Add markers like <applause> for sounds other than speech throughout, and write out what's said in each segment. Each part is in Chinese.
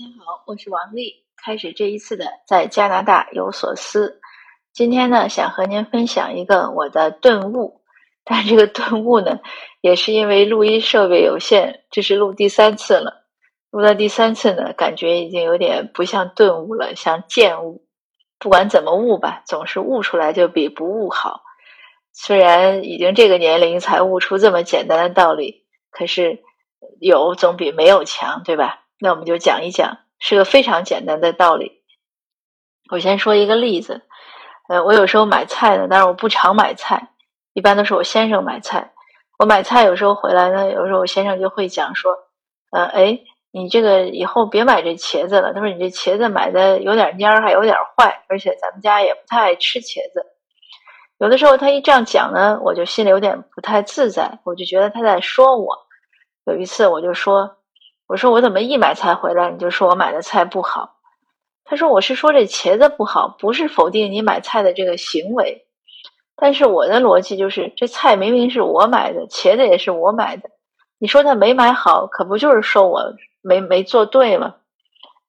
大家好，我是王丽，开始这一次的在加拿大有所思。今天呢，想和您分享一个我的顿悟，但这个顿悟呢，也是因为录音设备有限，这是录第三次了。录到第三次呢，感觉已经有点不像顿悟了，像见悟。不管怎么悟吧，总是悟出来就比不悟好。虽然已经这个年龄才悟出这么简单的道理，可是有总比没有强，对吧？那我们就讲一讲，是个非常简单的道理。我先说一个例子，呃，我有时候买菜呢，但是我不常买菜，一般都是我先生买菜。我买菜有时候回来呢，有时候我先生就会讲说，呃，哎。你这个以后别买这茄子了。他说你这茄子买的有点蔫，还有点坏，而且咱们家也不太爱吃茄子。有的时候他一这样讲呢，我就心里有点不太自在，我就觉得他在说我。有一次我就说，我说我怎么一买菜回来你就说我买的菜不好？他说我是说这茄子不好，不是否定你买菜的这个行为。但是我的逻辑就是，这菜明明是我买的，茄子也是我买的，你说他没买好，可不就是说我？没没做对吗？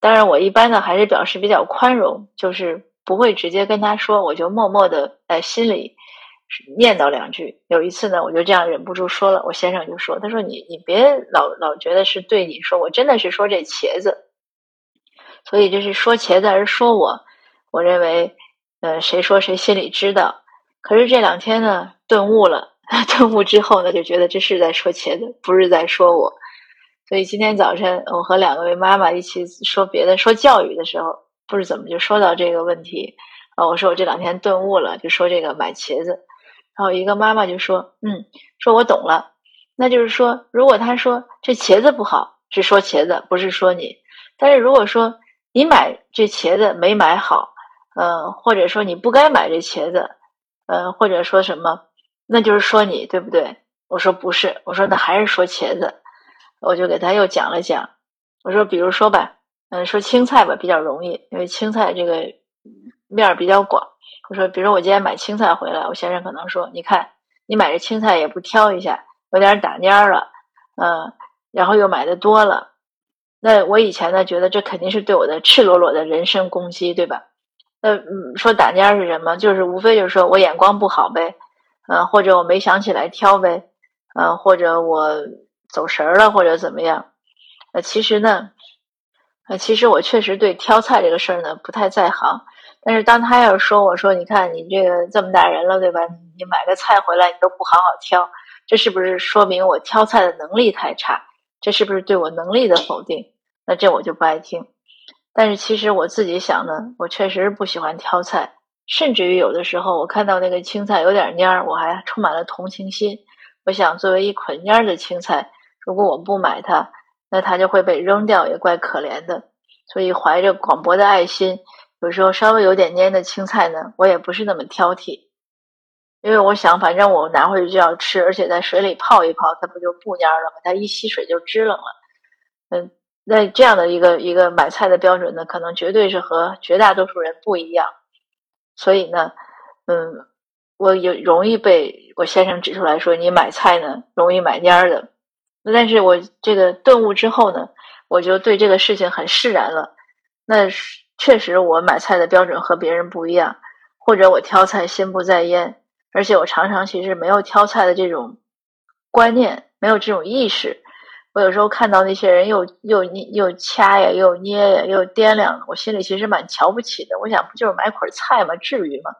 当然，我一般呢还是表示比较宽容，就是不会直接跟他说，我就默默的在心里念叨两句。有一次呢，我就这样忍不住说了，我先生就说：“他说你你别老老觉得是对你说，我真的是说这茄子，所以这是说茄子还是说我？我认为，呃，谁说谁心里知道。可是这两天呢，顿悟了，<laughs> 顿悟之后呢，就觉得这是在说茄子，不是在说我。”所以今天早晨，我和两位妈妈一起说别的，说教育的时候，不知怎么就说到这个问题啊。我说我这两天顿悟了，就说这个买茄子。然后一个妈妈就说：“嗯，说我懂了。那就是说，如果他说这茄子不好，是说茄子，不是说你。但是如果说你买这茄子没买好，嗯，或者说你不该买这茄子，嗯，或者说什么，那就是说你对不对？我说不是，我说那还是说茄子。”我就给他又讲了讲，我说，比如说吧，嗯，说青菜吧比较容易，因为青菜这个面儿比较广。我说，比如我今天买青菜回来，我先生可能说，你看你买这青菜也不挑一下，有点打蔫了，嗯，然后又买的多了。那我以前呢，觉得这肯定是对我的赤裸裸的人身攻击，对吧？那嗯，说打蔫是什么？就是无非就是说我眼光不好呗，嗯，或者我没想起来挑呗，嗯，或者我。走神儿了或者怎么样？呃，其实呢，呃，其实我确实对挑菜这个事儿呢不太在行。但是当他要说我说，你看你这个这么大人了，对吧？你买个菜回来你都不好好挑，这是不是说明我挑菜的能力太差？这是不是对我能力的否定？那这我就不爱听。但是其实我自己想呢，我确实不喜欢挑菜，甚至于有的时候我看到那个青菜有点蔫儿，我还充满了同情心。我想作为一捆蔫儿的青菜。如果我不买它，那它就会被扔掉，也怪可怜的。所以怀着广博的爱心，有时候稍微有点蔫的青菜呢，我也不是那么挑剔，因为我想，反正我拿回去就要吃，而且在水里泡一泡，它不就不蔫了吗？它一吸水就支棱了。嗯，那这样的一个一个买菜的标准呢，可能绝对是和绝大多数人不一样。所以呢，嗯，我有容易被我先生指出来说，你买菜呢容易买蔫的。但是我这个顿悟之后呢，我就对这个事情很释然了。那确实，我买菜的标准和别人不一样，或者我挑菜心不在焉，而且我常常其实没有挑菜的这种观念，没有这种意识。我有时候看到那些人又又又掐呀，又捏呀，又掂量，我心里其实蛮瞧不起的。我想，不就是买捆菜吗？至于吗？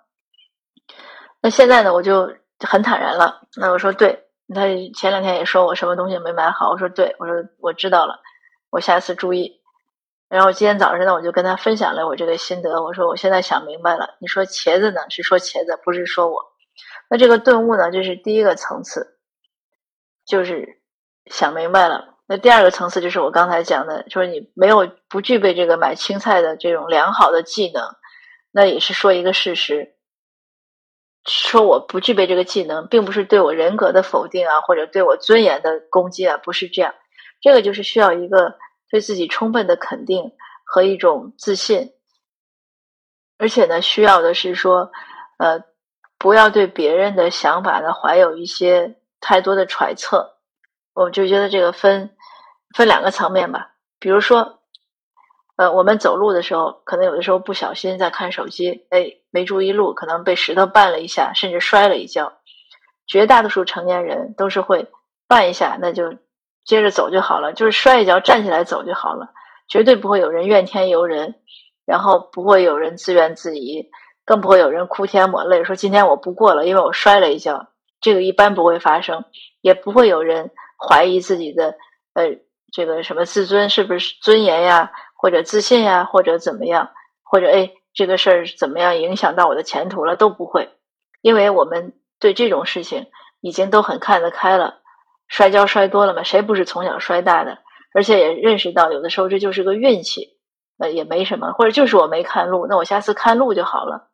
那现在呢，我就很坦然了。那我说对。他前两天也说我什么东西没买好，我说对，我说我知道了，我下次注意。然后今天早上呢，我就跟他分享了我这个心得，我说我现在想明白了，你说茄子呢是说茄子，不是说我。那这个顿悟呢，就是第一个层次，就是想明白了。那第二个层次就是我刚才讲的，就是你没有不具备这个买青菜的这种良好的技能，那也是说一个事实。说我不具备这个技能，并不是对我人格的否定啊，或者对我尊严的攻击啊，不是这样。这个就是需要一个对自己充分的肯定和一种自信，而且呢，需要的是说，呃，不要对别人的想法呢怀有一些太多的揣测。我就觉得这个分分两个层面吧。比如说，呃，我们走路的时候，可能有的时候不小心在看手机，哎，没注意路，可能被石头绊了一下，甚至摔了一跤。绝大多数成年人都是会绊一下，那就接着走就好了，就是摔一跤站起来走就好了，绝对不会有人怨天尤人，然后不会有人自怨自艾，更不会有人哭天抹泪说今天我不过了，因为我摔了一跤。这个一般不会发生，也不会有人怀疑自己的呃这个什么自尊是不是尊严呀。或者自信呀，或者怎么样，或者哎，这个事儿怎么样影响到我的前途了，都不会，因为我们对这种事情已经都很看得开了。摔跤摔多了嘛，谁不是从小摔大的？而且也认识到，有的时候这就是个运气，呃，也没什么，或者就是我没看路，那我下次看路就好了。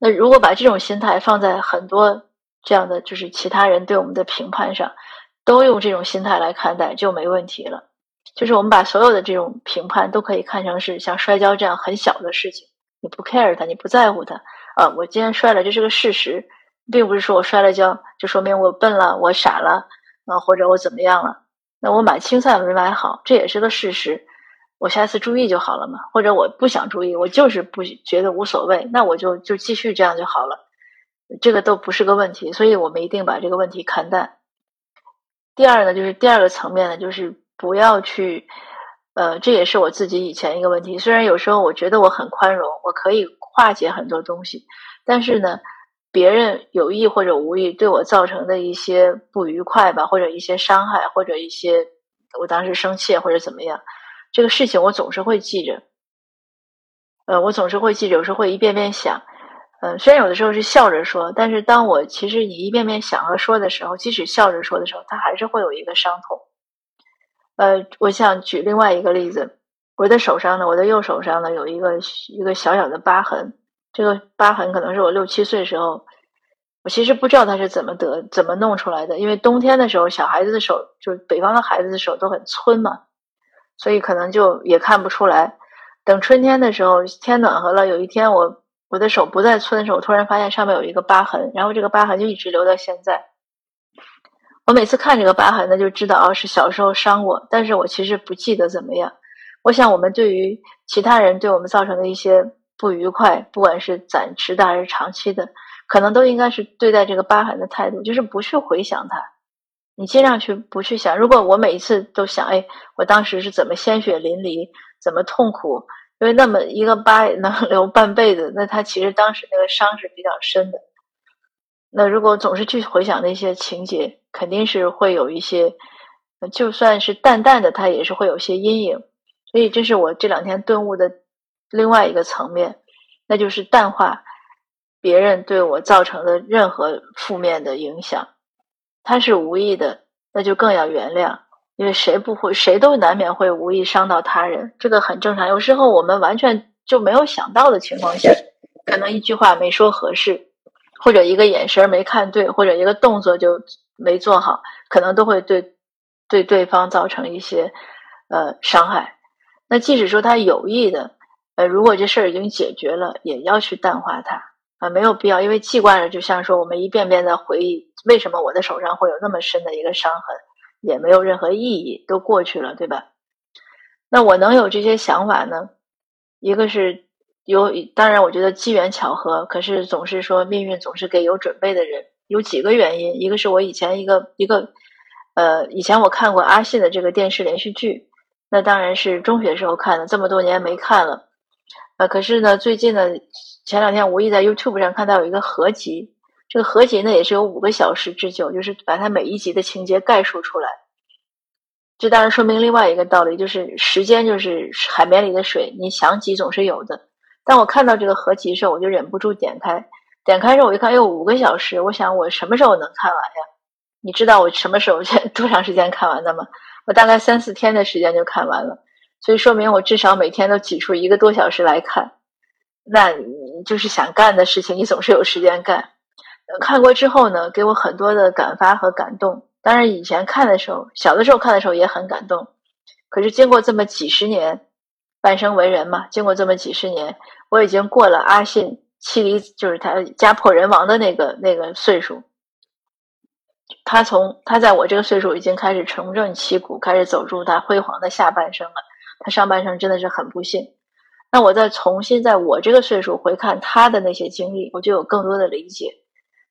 那如果把这种心态放在很多这样的就是其他人对我们的评判上，都用这种心态来看待，就没问题了。就是我们把所有的这种评判都可以看成是像摔跤这样很小的事情，你不 care 它，你不在乎它啊。我今天摔了，这是个事实，并不是说我摔了跤就说明我笨了，我傻了啊，或者我怎么样了。那我买青菜没买好，这也是个事实，我下次注意就好了嘛。或者我不想注意，我就是不觉得无所谓，那我就就继续这样就好了，这个都不是个问题。所以我们一定把这个问题看淡。第二呢，就是第二个层面呢，就是。不要去，呃，这也是我自己以前一个问题。虽然有时候我觉得我很宽容，我可以化解很多东西，但是呢，别人有意或者无意对我造成的一些不愉快吧，或者一些伤害，或者一些我当时生气或者怎么样，这个事情我总是会记着。呃，我总是会记着，有时候会一遍遍想。嗯，虽然有的时候是笑着说，但是当我其实你一遍遍想和说的时候，即使笑着说的时候，它还是会有一个伤痛。呃，我想举另外一个例子，我的手上呢，我的右手上呢有一个一个小小的疤痕，这个疤痕可能是我六七岁时候，我其实不知道它是怎么得怎么弄出来的，因为冬天的时候小孩子的手，就是北方的孩子的手都很皴嘛，所以可能就也看不出来。等春天的时候，天暖和了，有一天我我的手不再皴的时候，突然发现上面有一个疤痕，然后这个疤痕就一直留到现在。我每次看这个疤痕呢，就知道哦是小时候伤过，但是我其实不记得怎么样。我想我们对于其他人对我们造成的一些不愉快，不管是暂时的还是长期的，可能都应该是对待这个疤痕的态度，就是不去回想它。你尽量去不去想。如果我每一次都想，哎，我当时是怎么鲜血淋漓，怎么痛苦，因为那么一个疤能 <laughs> 留半辈子，那他其实当时那个伤是比较深的。那如果总是去回想那些情节，肯定是会有一些，就算是淡淡的，它也是会有些阴影。所以这是我这两天顿悟的另外一个层面，那就是淡化别人对我造成的任何负面的影响。他是无意的，那就更要原谅，因为谁不会，谁都难免会无意伤到他人，这个很正常。有时候我们完全就没有想到的情况下，可能一句话没说合适。或者一个眼神没看对，或者一个动作就没做好，可能都会对对对方造成一些呃伤害。那即使说他有意的，呃，如果这事儿已经解决了，也要去淡化它啊，没有必要，因为记惯了，就像说我们一遍遍的回忆，为什么我的手上会有那么深的一个伤痕，也没有任何意义，都过去了，对吧？那我能有这些想法呢？一个是。有，当然，我觉得机缘巧合，可是总是说命运总是给有准备的人。有几个原因，一个是我以前一个一个，呃，以前我看过阿信的这个电视连续剧，那当然是中学时候看的，这么多年没看了。呃，可是呢，最近呢，前两天无意在 YouTube 上看到有一个合集，这个合集呢也是有五个小时之久，就是把它每一集的情节概述出来。这当然说明另外一个道理，就是时间就是海绵里的水，你想挤总是有的。当我看到这个合集的时候，我就忍不住点开。点开之后，我一看，有五个小时。我想，我什么时候能看完呀？你知道我什么时候 <laughs> 多长时间看完的吗？我大概三四天的时间就看完了。所以说明我至少每天都挤出一个多小时来看。那你就是想干的事情，你总是有时间干。看过之后呢，给我很多的感发和感动。当然，以前看的时候，小的时候看的时候也很感动。可是经过这么几十年，半生为人嘛，经过这么几十年。我已经过了阿信妻离，就是他家破人亡的那个那个岁数。他从他在我这个岁数已经开始重振旗鼓，开始走出他辉煌的下半生了。他上半生真的是很不幸。那我再重新在我这个岁数回看他的那些经历，我就有更多的理解。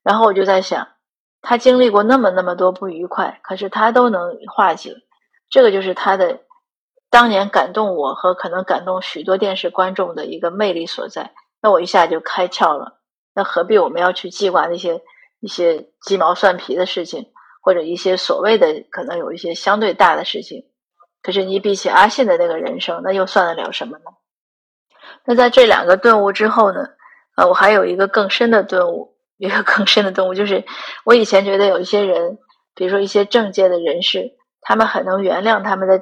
然后我就在想，他经历过那么那么多不愉快，可是他都能化解，这个就是他的当年感动我和可能感动许多电视观众的一个魅力所在。那我一下就开窍了。那何必我们要去记挂那些一些鸡毛蒜皮的事情，或者一些所谓的可能有一些相对大的事情？可是你比起阿信的那个人生，那又算得了什么呢？那在这两个顿悟之后呢？呃，我还有一个更深的顿悟，<laughs> 一个更深的顿悟，就是我以前觉得有一些人，比如说一些政界的人士，他们很能原谅他们的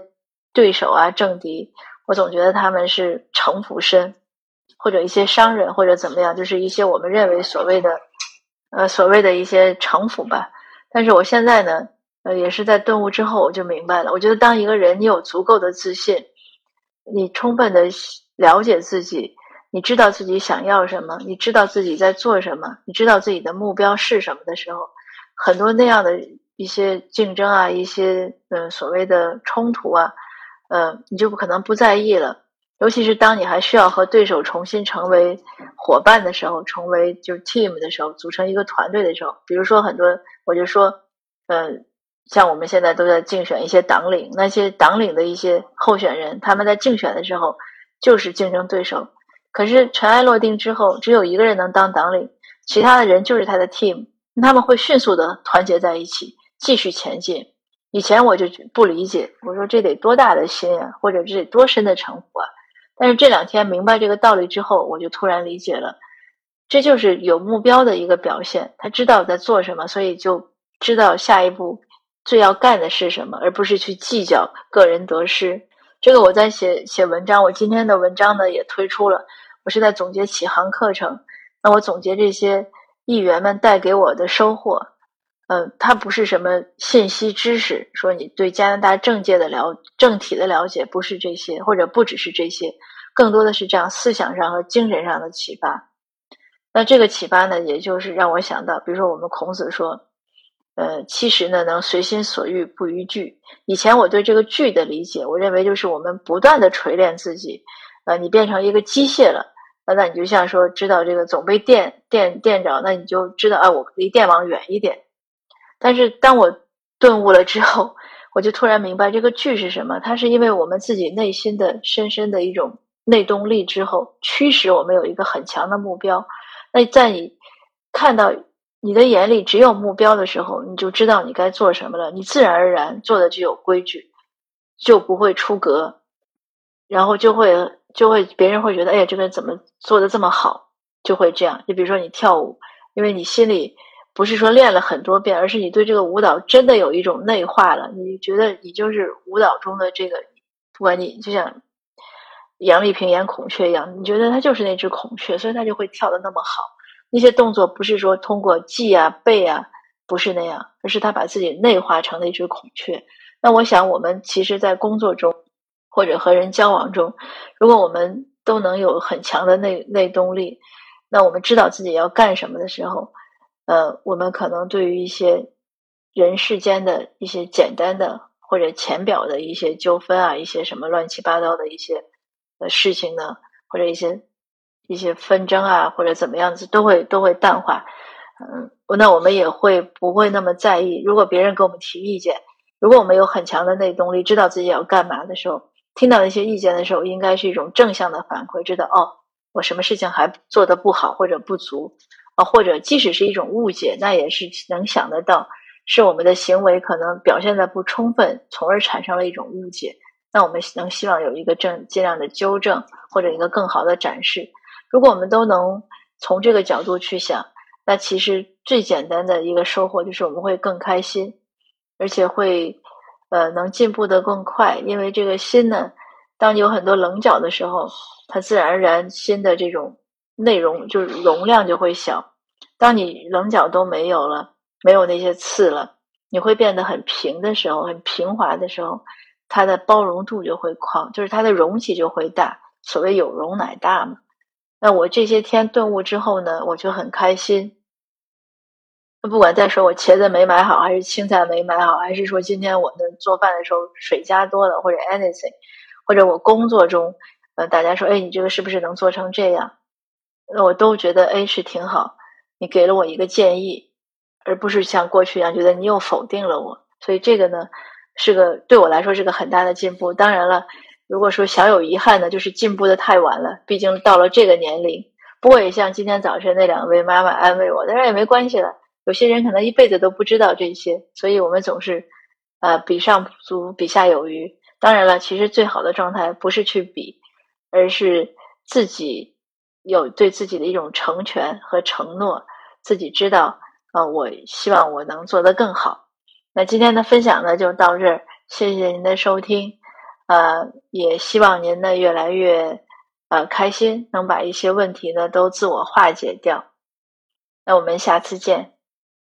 对手啊、政敌，我总觉得他们是城府深，或者一些商人或者怎么样，就是一些我们认为所谓的呃所谓的一些城府吧。但是我现在呢，呃，也是在顿悟之后，我就明白了。我觉得当一个人你有足够的自信，你充分的。了解自己，你知道自己想要什么，你知道自己在做什么，你知道自己的目标是什么的时候，很多那样的一些竞争啊，一些呃所谓的冲突啊，呃，你就不可能不在意了。尤其是当你还需要和对手重新成为伙伴的时候，成为就是 team 的时候，组成一个团队的时候，比如说很多，我就说，嗯，像我们现在都在竞选一些党领，那些党领的一些候选人，他们在竞选的时候。就是竞争对手，可是尘埃落定之后，只有一个人能当党领，其他的人就是他的 team，他们会迅速的团结在一起，继续前进。以前我就不理解，我说这得多大的心啊，或者这得多深的城府啊。但是这两天明白这个道理之后，我就突然理解了，这就是有目标的一个表现。他知道在做什么，所以就知道下一步最要干的是什么，而不是去计较个人得失。这个我在写写文章，我今天的文章呢也推出了。我是在总结启航课程，那我总结这些议员们带给我的收获。嗯，它不是什么信息知识，说你对加拿大政界的了政体的了解不是这些，或者不只是这些，更多的是这样思想上和精神上的启发。那这个启发呢，也就是让我想到，比如说我们孔子说。呃，其实呢，能随心所欲不逾矩。以前我对这个“矩”的理解，我认为就是我们不断的锤炼自己。呃，你变成一个机械了，那那你就像说，知道这个总被电电电着，那你就知道啊，我离电网远一点。但是当我顿悟了之后，我就突然明白这个“矩”是什么。它是因为我们自己内心的深深的一种内动力之后，驱使我们有一个很强的目标。那在你看到。你的眼里只有目标的时候，你就知道你该做什么了。你自然而然做的就有规矩，就不会出格，然后就会就会别人会觉得，哎呀，这个人怎么做的这么好？就会这样。就比如说你跳舞，因为你心里不是说练了很多遍，而是你对这个舞蹈真的有一种内化了。你觉得你就是舞蹈中的这个，不管你就像杨丽萍演孔雀一样，你觉得她就是那只孔雀，所以她就会跳的那么好。那些动作不是说通过记啊背啊，不是那样，而是他把自己内化成了一只孔雀。那我想，我们其实，在工作中或者和人交往中，如果我们都能有很强的内内动力，那我们知道自己要干什么的时候，呃，我们可能对于一些人世间的一些简单的或者浅表的一些纠纷啊，一些什么乱七八糟的一些呃事情呢，或者一些。一些纷争啊，或者怎么样子，都会都会淡化。嗯，那我们也会不会那么在意？如果别人给我们提意见，如果我们有很强的内动力，知道自己要干嘛的时候，听到一些意见的时候，应该是一种正向的反馈，知道哦，我什么事情还做得不好或者不足啊，或者即使是一种误解，那也是能想得到，是我们的行为可能表现的不充分，从而产生了一种误解。那我们能希望有一个正尽量的纠正，或者一个更好的展示。如果我们都能从这个角度去想，那其实最简单的一个收获就是我们会更开心，而且会呃能进步的更快。因为这个心呢，当你有很多棱角的时候，它自然而然心的这种内容就是容量就会小。当你棱角都没有了，没有那些刺了，你会变得很平的时候，很平滑的时候，它的包容度就会宽，就是它的容器就会大。所谓有容乃大嘛。那我这些天顿悟之后呢，我就很开心。不管再说我茄子没买好，还是青菜没买好，还是说今天我的做饭的时候水加多了，或者 anything，或者我工作中，呃，大家说，哎，你这个是不是能做成这样？那我都觉得，哎，是挺好。你给了我一个建议，而不是像过去一样觉得你又否定了我。所以这个呢，是个对我来说是个很大的进步。当然了，如果说小有遗憾呢，就是进步的太晚了。毕竟到了这个年龄，不过也像今天早晨那两位妈妈安慰我，当然也没关系了。有些人可能一辈子都不知道这些，所以我们总是，呃，比上不足，比下有余。当然了，其实最好的状态不是去比，而是自己有对自己的一种成全和承诺，自己知道，呃，我希望我能做得更好。那今天的分享呢，就到这儿，谢谢您的收听，呃，也希望您呢越来越，呃，开心，能把一些问题呢都自我化解掉。那我们下次见。